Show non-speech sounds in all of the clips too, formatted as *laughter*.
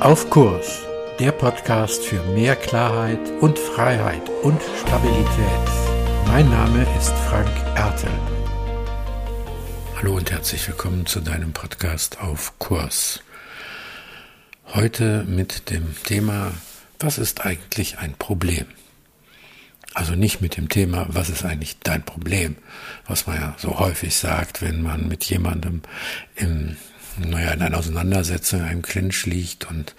Auf Kurs, der Podcast für mehr Klarheit und Freiheit und Stabilität. Mein Name ist Frank Ertel. Hallo und herzlich willkommen zu deinem Podcast Auf Kurs. Heute mit dem Thema, was ist eigentlich ein Problem? Also nicht mit dem Thema, was ist eigentlich dein Problem, was man ja so häufig sagt, wenn man mit jemandem im, naja, in einer Auseinandersetzung, in einem Clinch liegt und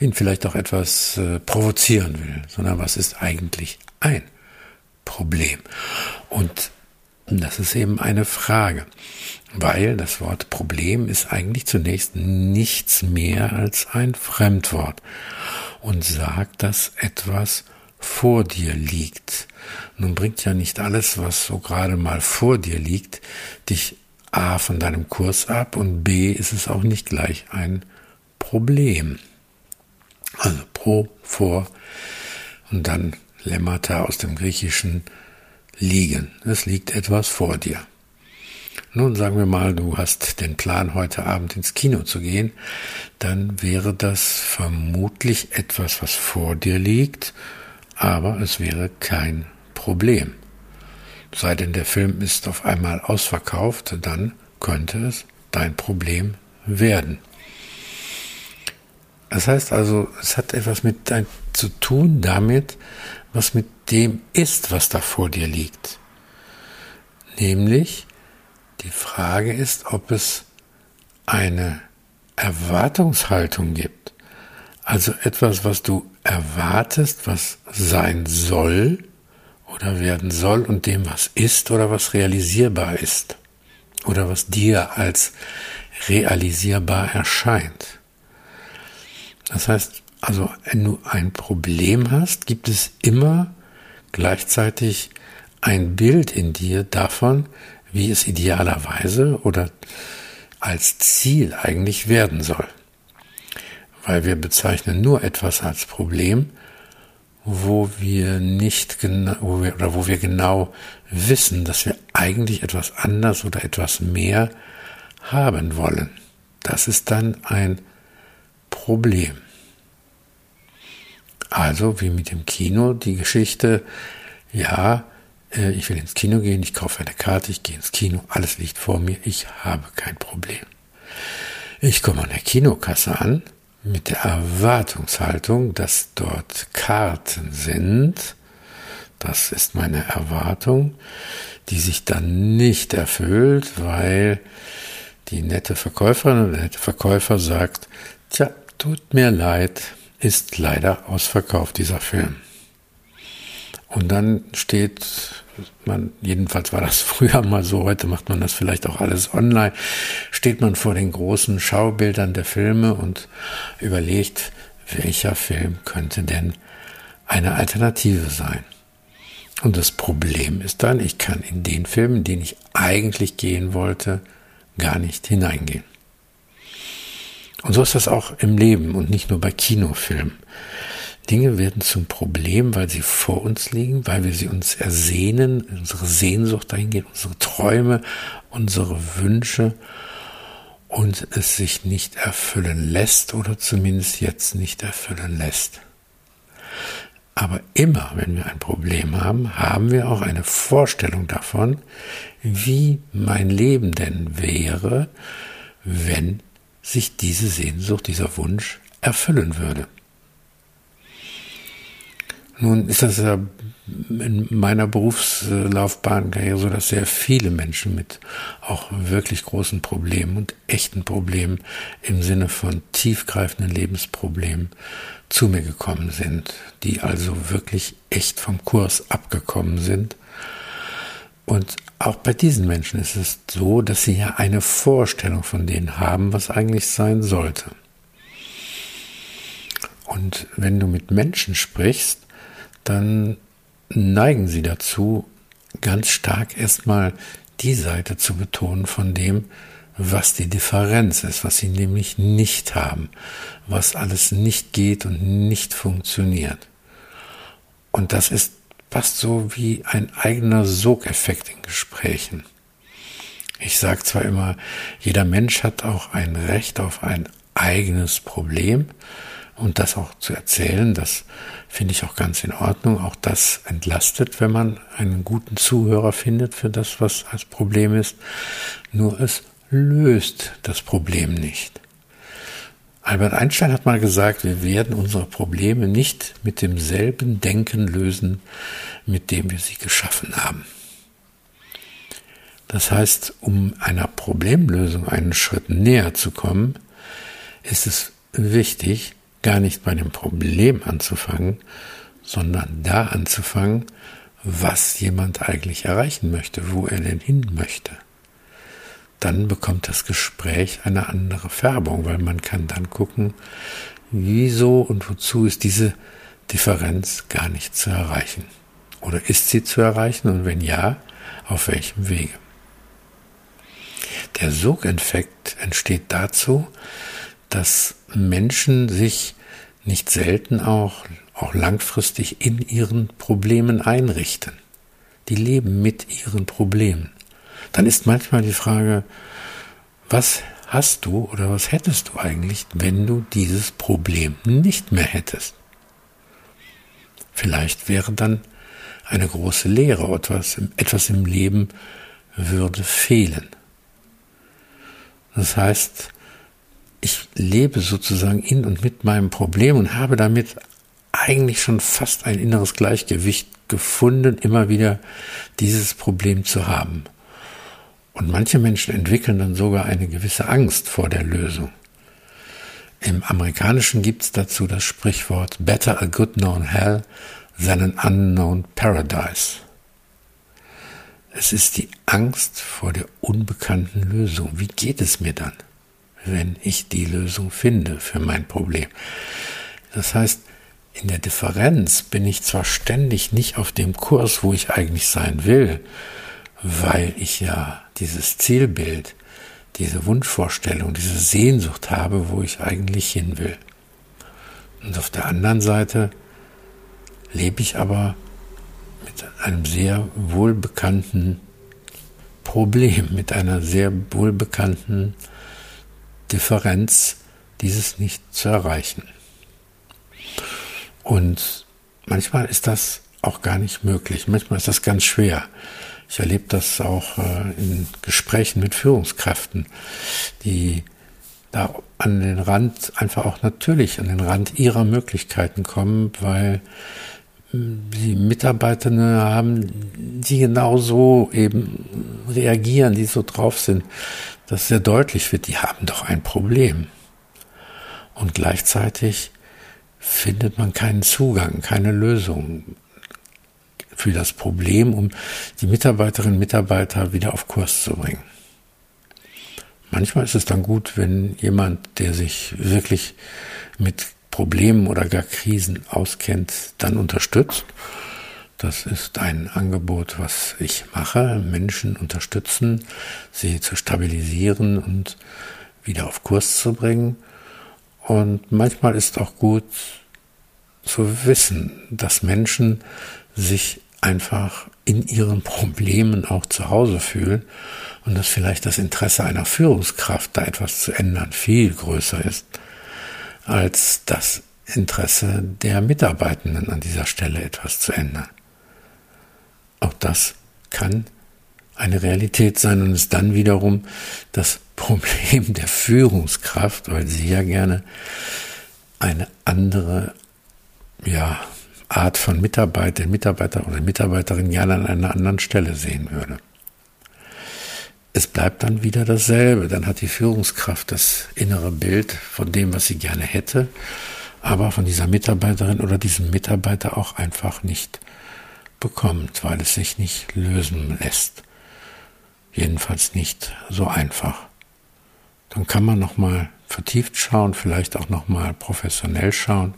ihn vielleicht auch etwas äh, provozieren will, sondern was ist eigentlich ein Problem? Und das ist eben eine Frage, weil das Wort Problem ist eigentlich zunächst nichts mehr als ein Fremdwort und sagt, dass etwas vor dir liegt. Nun bringt ja nicht alles, was so gerade mal vor dir liegt, dich A von deinem Kurs ab und B ist es auch nicht gleich ein Problem. Also pro, vor und dann Lemmata aus dem Griechischen liegen. Es liegt etwas vor dir. Nun sagen wir mal, du hast den Plan, heute Abend ins Kino zu gehen, dann wäre das vermutlich etwas, was vor dir liegt aber es wäre kein Problem. Sei denn der Film ist auf einmal ausverkauft, dann könnte es dein Problem werden. Das heißt also, es hat etwas mit dein, zu tun damit, was mit dem ist, was da vor dir liegt. Nämlich, die Frage ist, ob es eine Erwartungshaltung gibt. Also etwas, was du erwartest, was sein soll oder werden soll und dem, was ist oder was realisierbar ist oder was dir als realisierbar erscheint. Das heißt, also wenn du ein Problem hast, gibt es immer gleichzeitig ein Bild in dir davon, wie es idealerweise oder als Ziel eigentlich werden soll weil wir bezeichnen nur etwas als Problem, wo wir nicht genau, wo wir, oder wo wir genau wissen, dass wir eigentlich etwas anders oder etwas mehr haben wollen. Das ist dann ein Problem. Also wie mit dem Kino, die Geschichte, ja, äh, ich will ins Kino gehen, ich kaufe eine Karte, ich gehe ins Kino, alles liegt vor mir, ich habe kein Problem. Ich komme an der Kinokasse an, mit der Erwartungshaltung, dass dort Karten sind. Das ist meine Erwartung, die sich dann nicht erfüllt, weil die nette Verkäuferin oder der nette Verkäufer sagt, tja, tut mir leid, ist leider ausverkauft dieser Film. Und dann steht man, jedenfalls war das *laughs* früher mal so, heute macht man das vielleicht auch alles online, steht man vor den großen Schaubildern der Filme und überlegt, welcher Film könnte denn eine Alternative sein. Und das Problem ist dann, ich kann in den Film, in den ich eigentlich gehen wollte, gar nicht hineingehen. Und so ist das auch im Leben und nicht nur bei Kinofilmen. Dinge werden zum Problem, weil sie vor uns liegen, weil wir sie uns ersehnen, unsere Sehnsucht dahin geht, unsere Träume, unsere Wünsche und es sich nicht erfüllen lässt oder zumindest jetzt nicht erfüllen lässt. Aber immer, wenn wir ein Problem haben, haben wir auch eine Vorstellung davon, wie mein Leben denn wäre, wenn sich diese Sehnsucht, dieser Wunsch erfüllen würde. Nun ist das ja in meiner Berufslaufbahn so, dass sehr viele Menschen mit auch wirklich großen Problemen und echten Problemen im Sinne von tiefgreifenden Lebensproblemen zu mir gekommen sind, die also wirklich echt vom Kurs abgekommen sind. Und auch bei diesen Menschen ist es so, dass sie ja eine Vorstellung von denen haben, was eigentlich sein sollte. Und wenn du mit Menschen sprichst, dann neigen sie dazu, ganz stark erstmal die Seite zu betonen von dem, was die Differenz ist, was sie nämlich nicht haben, was alles nicht geht und nicht funktioniert. Und das ist fast so wie ein eigener Sogeffekt in Gesprächen. Ich sage zwar immer, jeder Mensch hat auch ein Recht auf ein eigenes Problem und das auch zu erzählen, das finde ich auch ganz in Ordnung. Auch das entlastet, wenn man einen guten Zuhörer findet für das, was als Problem ist. Nur es löst das Problem nicht. Albert Einstein hat mal gesagt, wir werden unsere Probleme nicht mit demselben Denken lösen, mit dem wir sie geschaffen haben. Das heißt, um einer Problemlösung einen Schritt näher zu kommen, ist es wichtig, gar nicht bei dem Problem anzufangen, sondern da anzufangen, was jemand eigentlich erreichen möchte, wo er denn hin möchte. Dann bekommt das Gespräch eine andere Färbung, weil man kann dann gucken, wieso und wozu ist diese Differenz gar nicht zu erreichen. Oder ist sie zu erreichen und wenn ja, auf welchem Wege? Der Sogeffekt entsteht dazu, dass Menschen sich nicht selten auch, auch langfristig in ihren Problemen einrichten. Die leben mit ihren Problemen. Dann ist manchmal die Frage, was hast du oder was hättest du eigentlich, wenn du dieses Problem nicht mehr hättest? Vielleicht wäre dann eine große Lehre, etwas, etwas im Leben würde fehlen. Das heißt, lebe sozusagen in und mit meinem Problem und habe damit eigentlich schon fast ein inneres Gleichgewicht gefunden, immer wieder dieses Problem zu haben. Und manche Menschen entwickeln dann sogar eine gewisse Angst vor der Lösung. Im Amerikanischen gibt es dazu das Sprichwort Better a good known hell than an unknown paradise. Es ist die Angst vor der unbekannten Lösung. Wie geht es mir dann? Wenn ich die Lösung finde für mein Problem. Das heißt, in der Differenz bin ich zwar ständig nicht auf dem Kurs, wo ich eigentlich sein will, weil ich ja dieses Zielbild, diese Wunschvorstellung, diese Sehnsucht habe, wo ich eigentlich hin will. Und auf der anderen Seite lebe ich aber mit einem sehr wohlbekannten Problem, mit einer sehr wohlbekannten Differenz, dieses nicht zu erreichen. Und manchmal ist das auch gar nicht möglich. Manchmal ist das ganz schwer. Ich erlebe das auch äh, in Gesprächen mit Führungskräften, die da an den Rand, einfach auch natürlich an den Rand ihrer Möglichkeiten kommen, weil die Mitarbeiter haben, die genauso eben reagieren, die so drauf sind, dass sehr deutlich wird, die haben doch ein Problem. Und gleichzeitig findet man keinen Zugang, keine Lösung für das Problem, um die Mitarbeiterinnen und Mitarbeiter wieder auf Kurs zu bringen. Manchmal ist es dann gut, wenn jemand, der sich wirklich mit Problemen oder gar Krisen auskennt, dann unterstützt. Das ist ein Angebot, was ich mache, Menschen unterstützen, sie zu stabilisieren und wieder auf Kurs zu bringen. Und manchmal ist auch gut zu wissen, dass Menschen sich einfach in ihren *laughs* Problemen auch zu Hause fühlen und dass vielleicht das Interesse einer Führungskraft, da etwas zu ändern, viel größer ist als das Interesse der Mitarbeitenden an dieser Stelle etwas zu ändern. Auch das kann eine Realität sein und ist dann wiederum das Problem der Führungskraft, weil sie ja gerne eine andere ja, Art von Mitarbeiter, Mitarbeiter oder Mitarbeiterin gerne an einer anderen Stelle sehen würde es bleibt dann wieder dasselbe. Dann hat die Führungskraft das innere Bild von dem, was sie gerne hätte, aber von dieser Mitarbeiterin oder diesem Mitarbeiter auch einfach nicht bekommt, weil es sich nicht lösen lässt. Jedenfalls nicht so einfach. Dann kann man nochmal vertieft schauen, vielleicht auch nochmal professionell schauen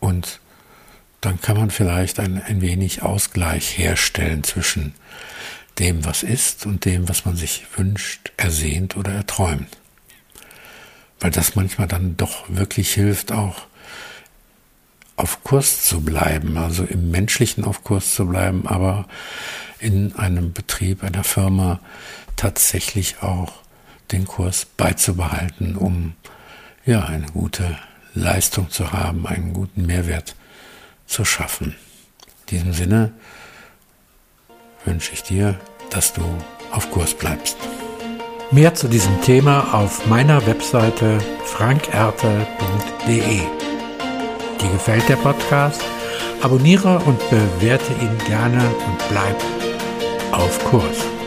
und dann kann man vielleicht ein, ein wenig Ausgleich herstellen zwischen dem, was ist und dem, was man sich wünscht, ersehnt oder erträumt. Weil das manchmal dann doch wirklich hilft, auch auf Kurs zu bleiben, also im menschlichen auf Kurs zu bleiben, aber in einem Betrieb, einer Firma tatsächlich auch den Kurs beizubehalten, um ja, eine gute Leistung zu haben, einen guten Mehrwert zu schaffen. In diesem Sinne wünsche ich dir, dass du auf Kurs bleibst. Mehr zu diesem Thema auf meiner Webseite frankerte.de. Dir gefällt der Podcast? Abonniere und bewerte ihn gerne und bleib auf Kurs.